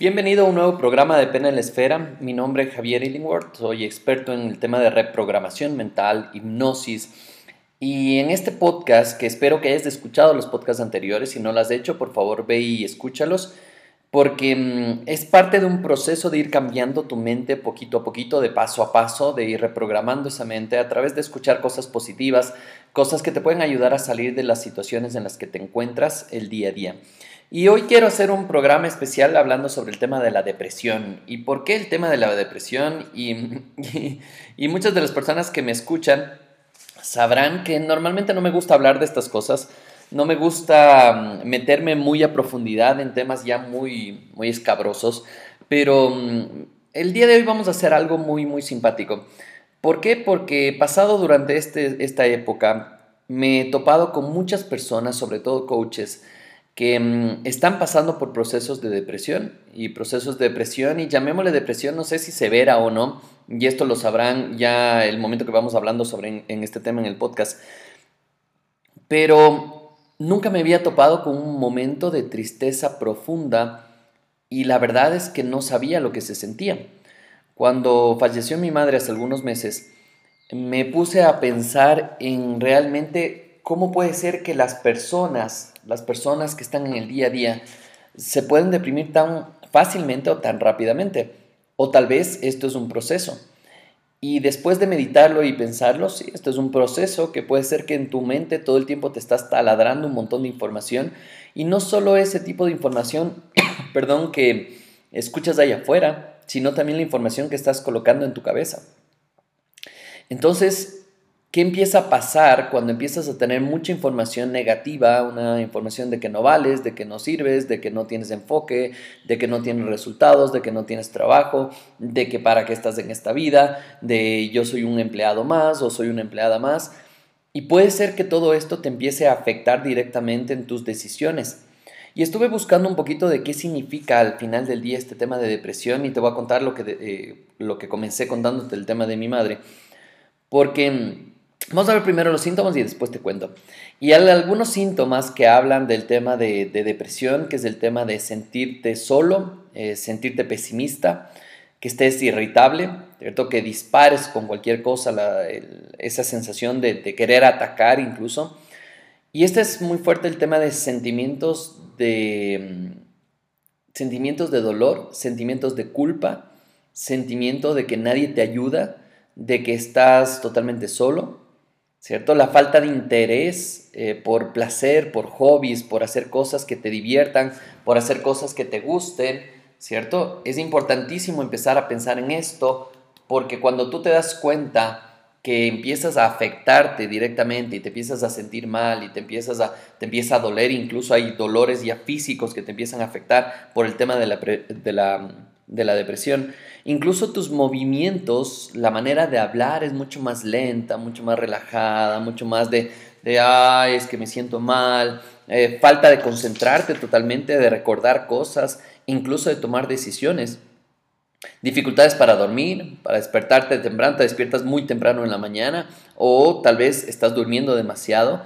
Bienvenido a un nuevo programa de Pena en la Esfera. Mi nombre es Javier Illingworth, soy experto en el tema de reprogramación mental, hipnosis. Y en este podcast, que espero que hayas escuchado los podcasts anteriores, si no lo has hecho, por favor ve y escúchalos, porque mm, es parte de un proceso de ir cambiando tu mente poquito a poquito, de paso a paso, de ir reprogramando esa mente a través de escuchar cosas positivas, cosas que te pueden ayudar a salir de las situaciones en las que te encuentras el día a día. Y hoy quiero hacer un programa especial hablando sobre el tema de la depresión. ¿Y por qué el tema de la depresión? Y, muchas de las personas que me escuchan sabrán que normalmente no me gusta hablar de estas cosas. No me gusta mm, meterme muy a profundidad en temas ya muy, muy escabrosos. Pero mm, el día de hoy vamos a hacer algo muy, muy simpático. ¿Por qué? Porque pasado durante este, esta época me he topado con muchas personas, sobre todo coaches, que mm, están pasando por procesos de depresión y procesos de depresión y llamémosle depresión, no sé si severa o no, y esto lo sabrán ya el momento que vamos hablando sobre en, este tema en el podcast, pero nunca me había topado con un momento de tristeza profunda y la verdad es que no sabía lo que se sentía. Cuando falleció mi madre hace algunos meses, me puse a pensar en realmente cómo puede ser que las personas las personas que están en el día a día se pueden deprimir tan fácilmente o tan rápidamente. O tal vez esto es un proceso. Y después de meditarlo y pensarlo, sí, esto es un proceso que puede ser que en tu mente todo el tiempo te estás taladrando un montón de información y no solo ese tipo de información, perdón, que escuchas allá afuera, sino también la información que estás colocando en tu cabeza. Entonces, ¿Qué empieza a pasar cuando empiezas a tener mucha información negativa, una información de que no vales, de que no sirves, de que no tienes enfoque, de que no tienes resultados, de que no tienes trabajo, de que para qué estás en esta vida, de yo soy un empleado más o soy una empleada más? Y puede ser que todo esto te empiece a afectar directamente en tus decisiones. Y estuve buscando un poquito de qué significa al final del día este tema de depresión y te voy a contar lo que, eh, lo que comencé contándote el tema de mi madre. Porque Vamos a ver primero los síntomas y después te cuento. Y hay algunos síntomas que hablan del tema de, depresión, que es el tema de sentirte solo, eh, sentirte pesimista, que estés irritable, ¿cierto? que dispares con cualquier cosa, esa sensación de, querer atacar incluso. Y este es muy fuerte el tema de sentimientos de, mm, sentimientos de dolor, sentimientos de culpa, sentimiento de que nadie te ayuda, de que estás totalmente solo, ¿cierto? La falta de interés eh, por placer, por hobbies, por hacer cosas que te diviertan, por hacer cosas que te gusten, ¿cierto? Es importantísimo empezar a pensar en esto porque cuando tú te das cuenta que empiezas a afectarte directamente y te empiezas a sentir mal y te empiezas a te empieza a doler, incluso hay dolores ya físicos que te empiezan a afectar por el tema de la, de la de la depresión. Incluso tus movimientos, la manera de hablar es mucho más lenta, mucho más relajada, mucho más de, de ay, es que me siento mal, eh, falta de concentrarte totalmente, de recordar cosas, incluso de tomar decisiones. Dificultades para dormir, para despertarte temprano, te despiertas muy temprano en la mañana o tal vez estás durmiendo demasiado,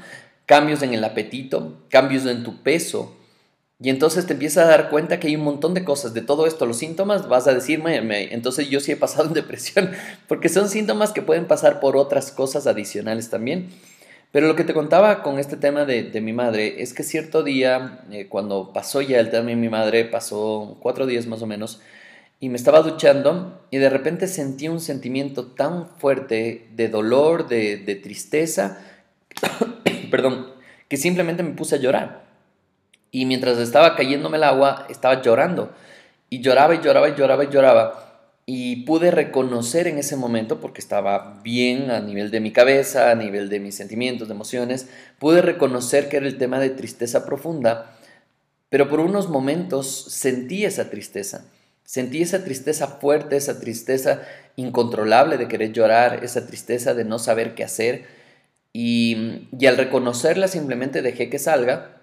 cambios en el apetito, cambios en tu peso, y entonces te empiezas a dar cuenta que hay un montón de cosas, de todo esto, los síntomas, vas a decirme, entonces yo sí he pasado en depresión, porque son síntomas que pueden pasar por otras cosas adicionales también. Pero lo que te contaba con este tema de, mi madre es que cierto día, eh, cuando pasó ya el tema de mi madre, pasó cuatro días más o menos, y me estaba duchando y de repente sentí un sentimiento tan fuerte de dolor, de, de tristeza, perdón, que simplemente me puse a llorar. Y mientras estaba cayéndome el agua, estaba llorando. Y lloraba y lloraba y lloraba y lloraba. Y pude reconocer en ese momento, porque estaba bien a nivel de mi cabeza, a nivel de mis sentimientos, de emociones, pude reconocer que era el tema de tristeza profunda. Pero por unos momentos sentí esa tristeza. Sentí esa tristeza fuerte, esa tristeza incontrolable de querer llorar, esa tristeza de no saber qué hacer. Y, y al reconocerla simplemente dejé que salga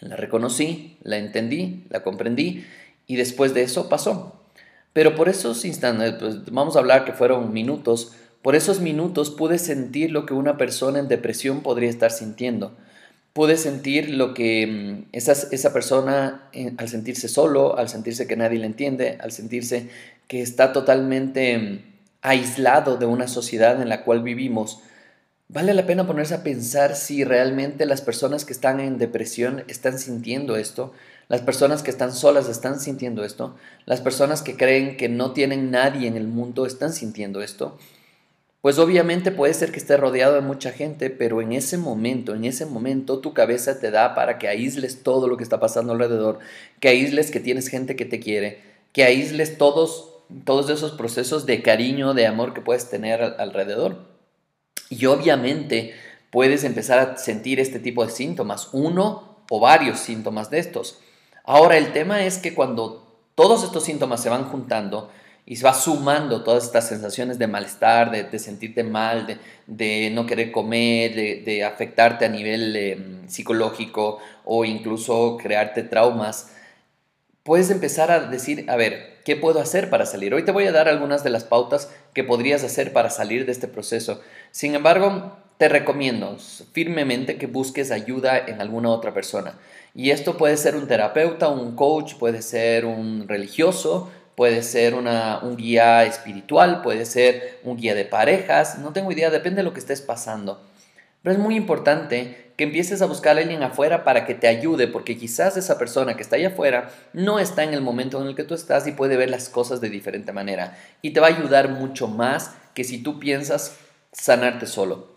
la reconocí, la entendí, la comprendí y después de eso pasó. Pero por esos instantes, pues vamos a hablar que fueron minutos, por esos minutos pude sentir lo que una persona en depresión podría estar sintiendo. puede sentir lo que mm, esa, esa persona, eh, al sentirse solo, al sentirse que nadie le entiende, al sentirse que está totalmente mm, aislado de una sociedad en la cual vivimos, vale la pena ponerse a pensar si realmente las personas que están en depresión están sintiendo esto, las personas que están solas están sintiendo esto, las personas que creen que no tienen nadie en el mundo están sintiendo esto. Pues obviamente puede ser que esté rodeado de mucha gente, pero en ese momento, en ese momento tu cabeza te da para que aísles todo lo que está pasando alrededor, que aísles que tienes gente que te quiere, que aísles todos, todos esos procesos de cariño, de amor que puedes tener alrededor. Y obviamente puedes empezar a sentir este tipo de síntomas, uno o varios síntomas de estos. Ahora el tema es que cuando todos estos síntomas se van juntando, y se va sumando todas estas sensaciones de malestar, de, sentirte mal, de, no querer comer, de, afectarte a nivel em, psicológico o incluso crearte traumas, puedes empezar a decir, a ver, ¿qué puedo hacer para salir? Hoy te voy a dar algunas de las pautas que podrías hacer para salir de este proceso. Sin embargo, te recomiendo firmemente que busques ayuda en alguna otra persona. Y esto puede ser un terapeuta, un coach, puede ser un religioso, puede ser un guía espiritual, puede ser un guía de parejas, no tengo idea, depende de lo que estés pasando. Pero es muy importante que empieces a buscar a alguien afuera para que te ayude, porque quizás esa persona que está allá afuera no está en el momento en el que tú estás y puede ver las cosas de diferente manera. Y te va a ayudar mucho más que si tú piensas sanarte solo.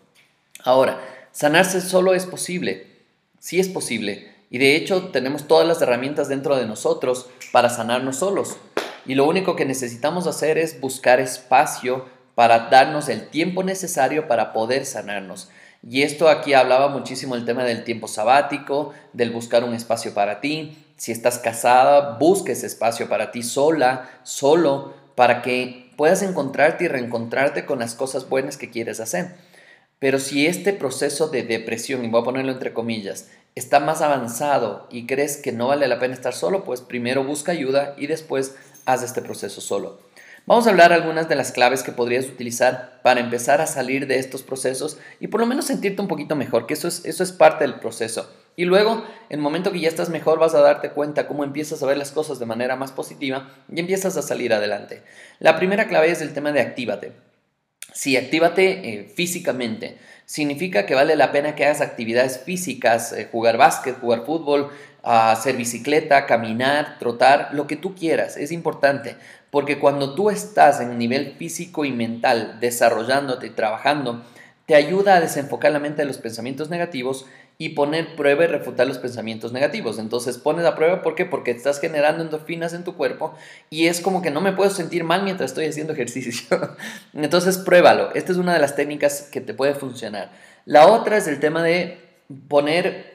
Ahora, sanarse solo es posible, sí es posible. Y de hecho tenemos todas las herramientas dentro de nosotros para sanarnos solos. Y lo único que necesitamos hacer es buscar espacio para darnos el tiempo necesario para poder sanarnos. Y esto aquí hablaba muchísimo el tema del tiempo sabático, del buscar un espacio para ti. Si estás casada, busca espacio para ti sola, solo, para que puedas encontrarte y reencontrarte con las cosas buenas que quieres hacer. Pero si este proceso de depresión, y voy a ponerlo entre comillas, está más avanzado y crees que no vale la pena estar solo, pues primero busca ayuda y después haz este proceso solo. Vamos a hablar algunas de las claves que podrías utilizar para empezar a salir de estos procesos y por lo menos sentirte un poquito mejor, que eso es, eso es parte del proceso. Y luego, en el momento que ya estás mejor, vas a darte cuenta cómo empiezas a ver las cosas de manera más positiva y empiezas a salir adelante. La primera clave es el tema de actívate. Sí, actívate eh, físicamente. Significa que vale la pena que hagas actividades físicas, eh, jugar básquet, jugar fútbol, hacer bicicleta, caminar, trotar, lo que tú quieras. Es importante porque cuando tú estás en nivel físico y mental desarrollándote y trabajando, te ayuda a desenfocar la mente de los pensamientos negativos y poner prueba y refutar los pensamientos negativos. Entonces pones a prueba, ¿por qué? Porque estás generando endorfinas en tu cuerpo y es como que no me puedo sentir mal mientras estoy haciendo ejercicio. Entonces pruébalo. Esta es una de las técnicas que te puede funcionar. La otra es el tema de poner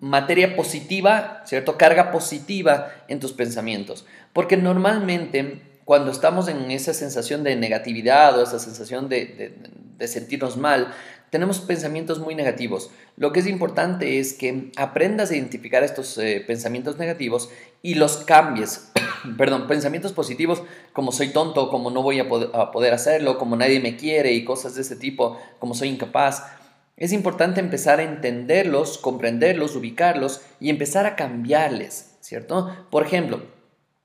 materia positiva, ¿cierto? Carga positiva en tus pensamientos. Porque normalmente cuando estamos en esa sensación de negatividad o esa sensación de, sentirnos mal, tenemos pensamientos muy negativos. Lo que es importante es que aprendas a identificar estos eh, pensamientos negativos y los cambies. Perdón, pensamientos positivos como soy tonto, como no voy a poder hacerlo, como nadie me quiere y cosas de ese tipo, como soy incapaz es importante empezar a entenderlos, comprenderlos, ubicarlos y empezar a cambiarles, ¿cierto? Por ejemplo,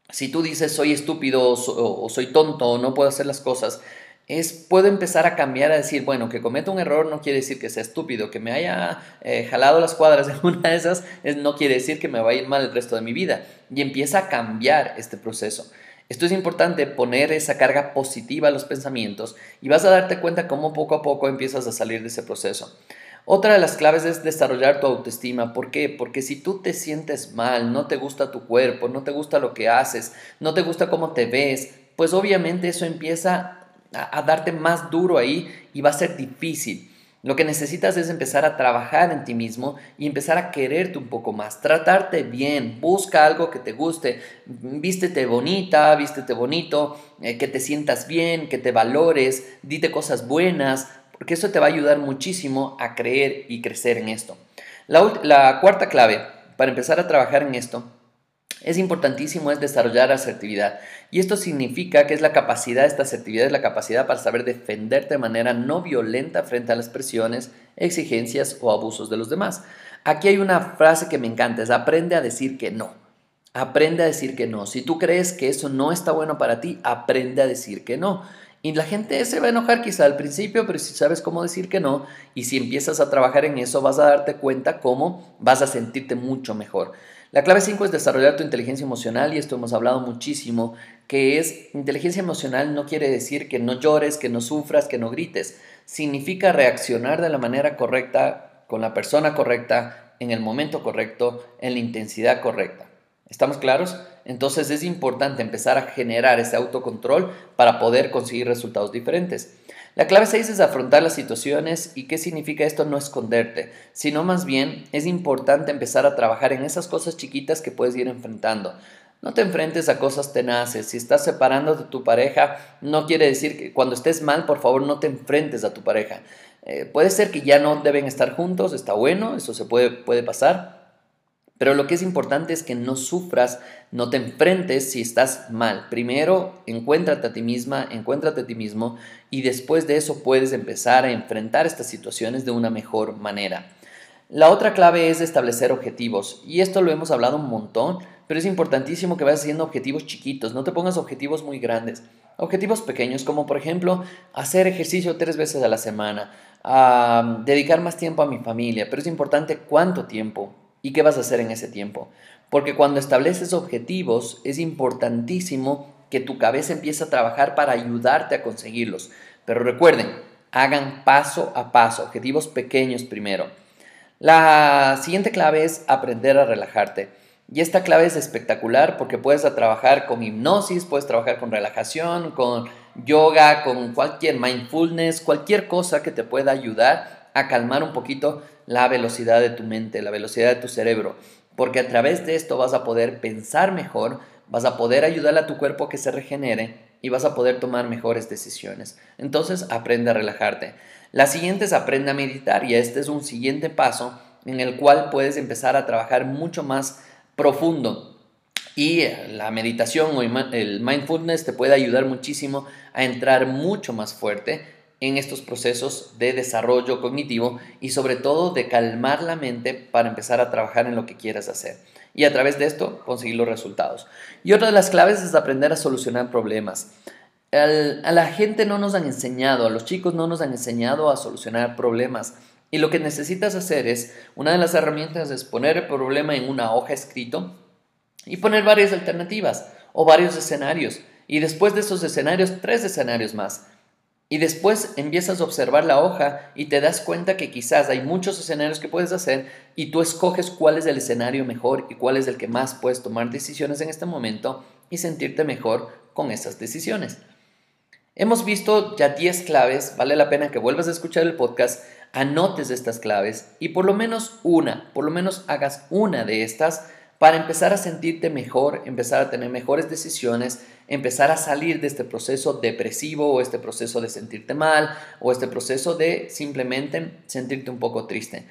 si tú dices soy estúpido o, soy tonto o no puedo hacer las cosas, es puedo empezar a cambiar a decir, bueno, que cometa un error no quiere decir que sea estúpido, que me haya eh, jalado las cuadras en una de esas no quiere decir que me va a ir mal el resto de mi vida. Y empieza a cambiar este proceso. Esto es importante, poner esa carga positiva a los pensamientos y vas a darte cuenta cómo poco a poco empiezas a salir de ese proceso. Otra de las claves es desarrollar tu autoestima. ¿Por qué? Porque si tú te sientes mal, no te gusta tu cuerpo, no te gusta lo que haces, no te gusta cómo te ves, pues obviamente eso empieza a, a darte más duro ahí y va a ser difícil. Lo que necesitas es empezar a trabajar en ti mismo y empezar a quererte un poco más, tratarte bien, busca algo que te guste, vístete bonita, vístete bonito, eh, que te sientas bien, que te valores, dite cosas buenas, porque eso te va a ayudar muchísimo a creer y crecer en esto. La, la cuarta clave para empezar a trabajar en esto es importantísimo es desarrollar asertividad. Y esto significa que es la capacidad, esta asertividad es la capacidad para saber defenderte de manera no violenta frente a las presiones, exigencias o abusos de los demás. Aquí hay una frase que me encanta, es aprende a decir que no. Aprende a decir que no. Si tú crees que eso no está bueno para ti, aprende a decir que no. Y la gente se va a enojar quizá al principio, pero si sabes cómo decir que no y si empiezas a trabajar en eso, vas a darte cuenta cómo vas a sentirte mucho mejor. La clave 5 es desarrollar tu inteligencia emocional y esto hemos hablado muchísimo, que es inteligencia emocional no quiere decir que no llores, que no sufras, que no grites. Significa reaccionar de la manera correcta, con la persona correcta, en el momento correcto, en la intensidad correcta. ¿Estamos claros? Entonces es importante empezar a generar ese autocontrol para poder conseguir resultados diferentes. La clave 6 es afrontar las situaciones y qué significa esto no esconderte, sino más bien es importante empezar a trabajar en esas cosas chiquitas que puedes ir enfrentando. No te enfrentes a cosas tenaces. Si estás separando de tu pareja, no quiere decir que cuando estés mal, por favor, no te enfrentes a tu pareja. Eh, puede ser que ya no deben estar juntos, está bueno, eso se puede, puede pasar, pero lo que es importante es que no sufras, no te enfrentes si estás mal. Primero, encuéntrate a ti misma, encuéntrate a ti mismo y después de eso puedes empezar a enfrentar estas situaciones de una mejor manera. La otra clave es establecer objetivos y esto lo hemos hablado un montón, pero es importantísimo que vayas haciendo objetivos chiquitos, no te pongas objetivos muy grandes. Objetivos pequeños como por ejemplo hacer ejercicio tres veces a la semana, dedicar más tiempo a mi familia, pero es importante cuánto tiempo, ¿Y qué vas a hacer en ese tiempo? Porque cuando estableces objetivos es importantísimo que tu cabeza empiece a trabajar para ayudarte a conseguirlos. Pero recuerden, hagan paso a paso, objetivos pequeños primero. La siguiente clave es aprender a relajarte. Y esta clave es espectacular porque puedes trabajar con hipnosis, puedes trabajar con relajación, con yoga, con cualquier mindfulness, cualquier cosa que te pueda ayudar a calmar un poquito la velocidad de tu mente, la velocidad de tu cerebro, porque a través de esto vas a poder pensar mejor, vas a poder ayudar a tu cuerpo a que se regenere y vas a poder tomar mejores decisiones. Entonces, aprende a relajarte. La siguiente es aprende a meditar y este es un siguiente paso en el cual puedes empezar a trabajar mucho más profundo. Y la meditación o el mindfulness te puede ayudar muchísimo a entrar mucho más fuerte en estos procesos de desarrollo cognitivo y sobre todo de calmar la mente para empezar a trabajar en lo que quieras hacer y a través de esto conseguir los resultados. Y otra de las claves es aprender a solucionar problemas. a la gente no nos han enseñado, a los chicos no nos han enseñado a solucionar problemas. Y lo que necesitas hacer es, una de las herramientas es poner el problema en una hoja escrito y poner varias alternativas o varios escenarios. Y después de esos escenarios, tres escenarios más. Y después empiezas a observar la hoja y te das cuenta que quizás hay muchos escenarios que puedes hacer y tú escoges cuál es el escenario mejor y cuál es el que más puedes tomar decisiones en este momento y sentirte mejor con esas decisiones. Hemos visto ya 10 claves, vale la pena que vuelvas a escuchar el podcast, anotes estas claves y por lo menos una, por lo menos hagas una de estas para empezar a sentirte mejor, empezar a tener mejores decisiones, empezar a salir de este proceso depresivo o este proceso de sentirte mal o este proceso de simplemente sentirte un poco triste.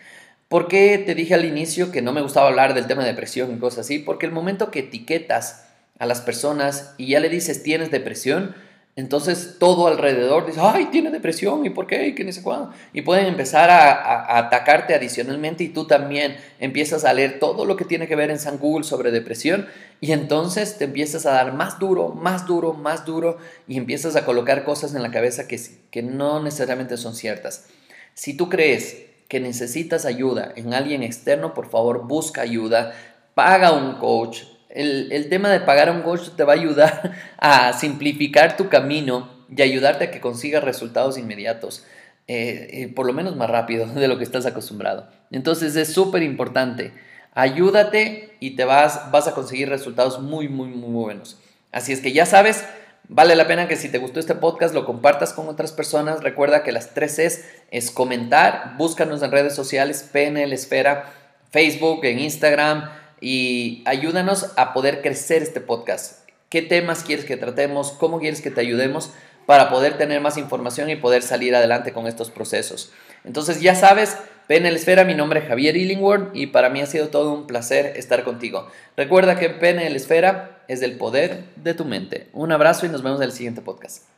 ¿Por qué te dije al inicio que no me gustaba hablar del tema de depresión y cosas así? Porque el momento que etiquetas a las personas y ya le dices tienes depresión, entonces todo alrededor dice, ay, tiene depresión, ¿y por qué? ¿Y qué ni sé cuándo? Y pueden empezar a, atacarte adicionalmente y tú también empiezas a leer todo lo que tiene que ver en San Google sobre depresión y entonces te empiezas a dar más duro, más duro, más duro y empiezas a colocar cosas en la cabeza que, que no necesariamente son ciertas. Si tú crees que necesitas ayuda en alguien externo, por favor busca ayuda, paga un coach, el, tema de pagar a un coach te va a ayudar a simplificar tu camino y ayudarte a que consigas resultados inmediatos, eh, eh, por lo menos más rápido de lo que estás acostumbrado. Entonces es súper importante. Ayúdate y te vas, vas a conseguir resultados muy, muy, muy buenos. Así es que ya sabes, vale la pena que si te gustó este podcast lo compartas con otras personas. Recuerda que las tres es, es comentar, búscanos en redes sociales, PNL Esfera, Facebook, en Instagram y ayúdanos a poder crecer este podcast. ¿Qué temas quieres que tratemos? ¿Cómo quieres que te ayudemos para poder tener más información y poder salir adelante con estos procesos? Entonces ya sabes, PNL Esfera, mi nombre es Javier Illingworth y para mí ha sido todo un placer estar contigo. Recuerda que PNL Esfera es el poder de tu mente. Un abrazo y nos vemos en el siguiente podcast.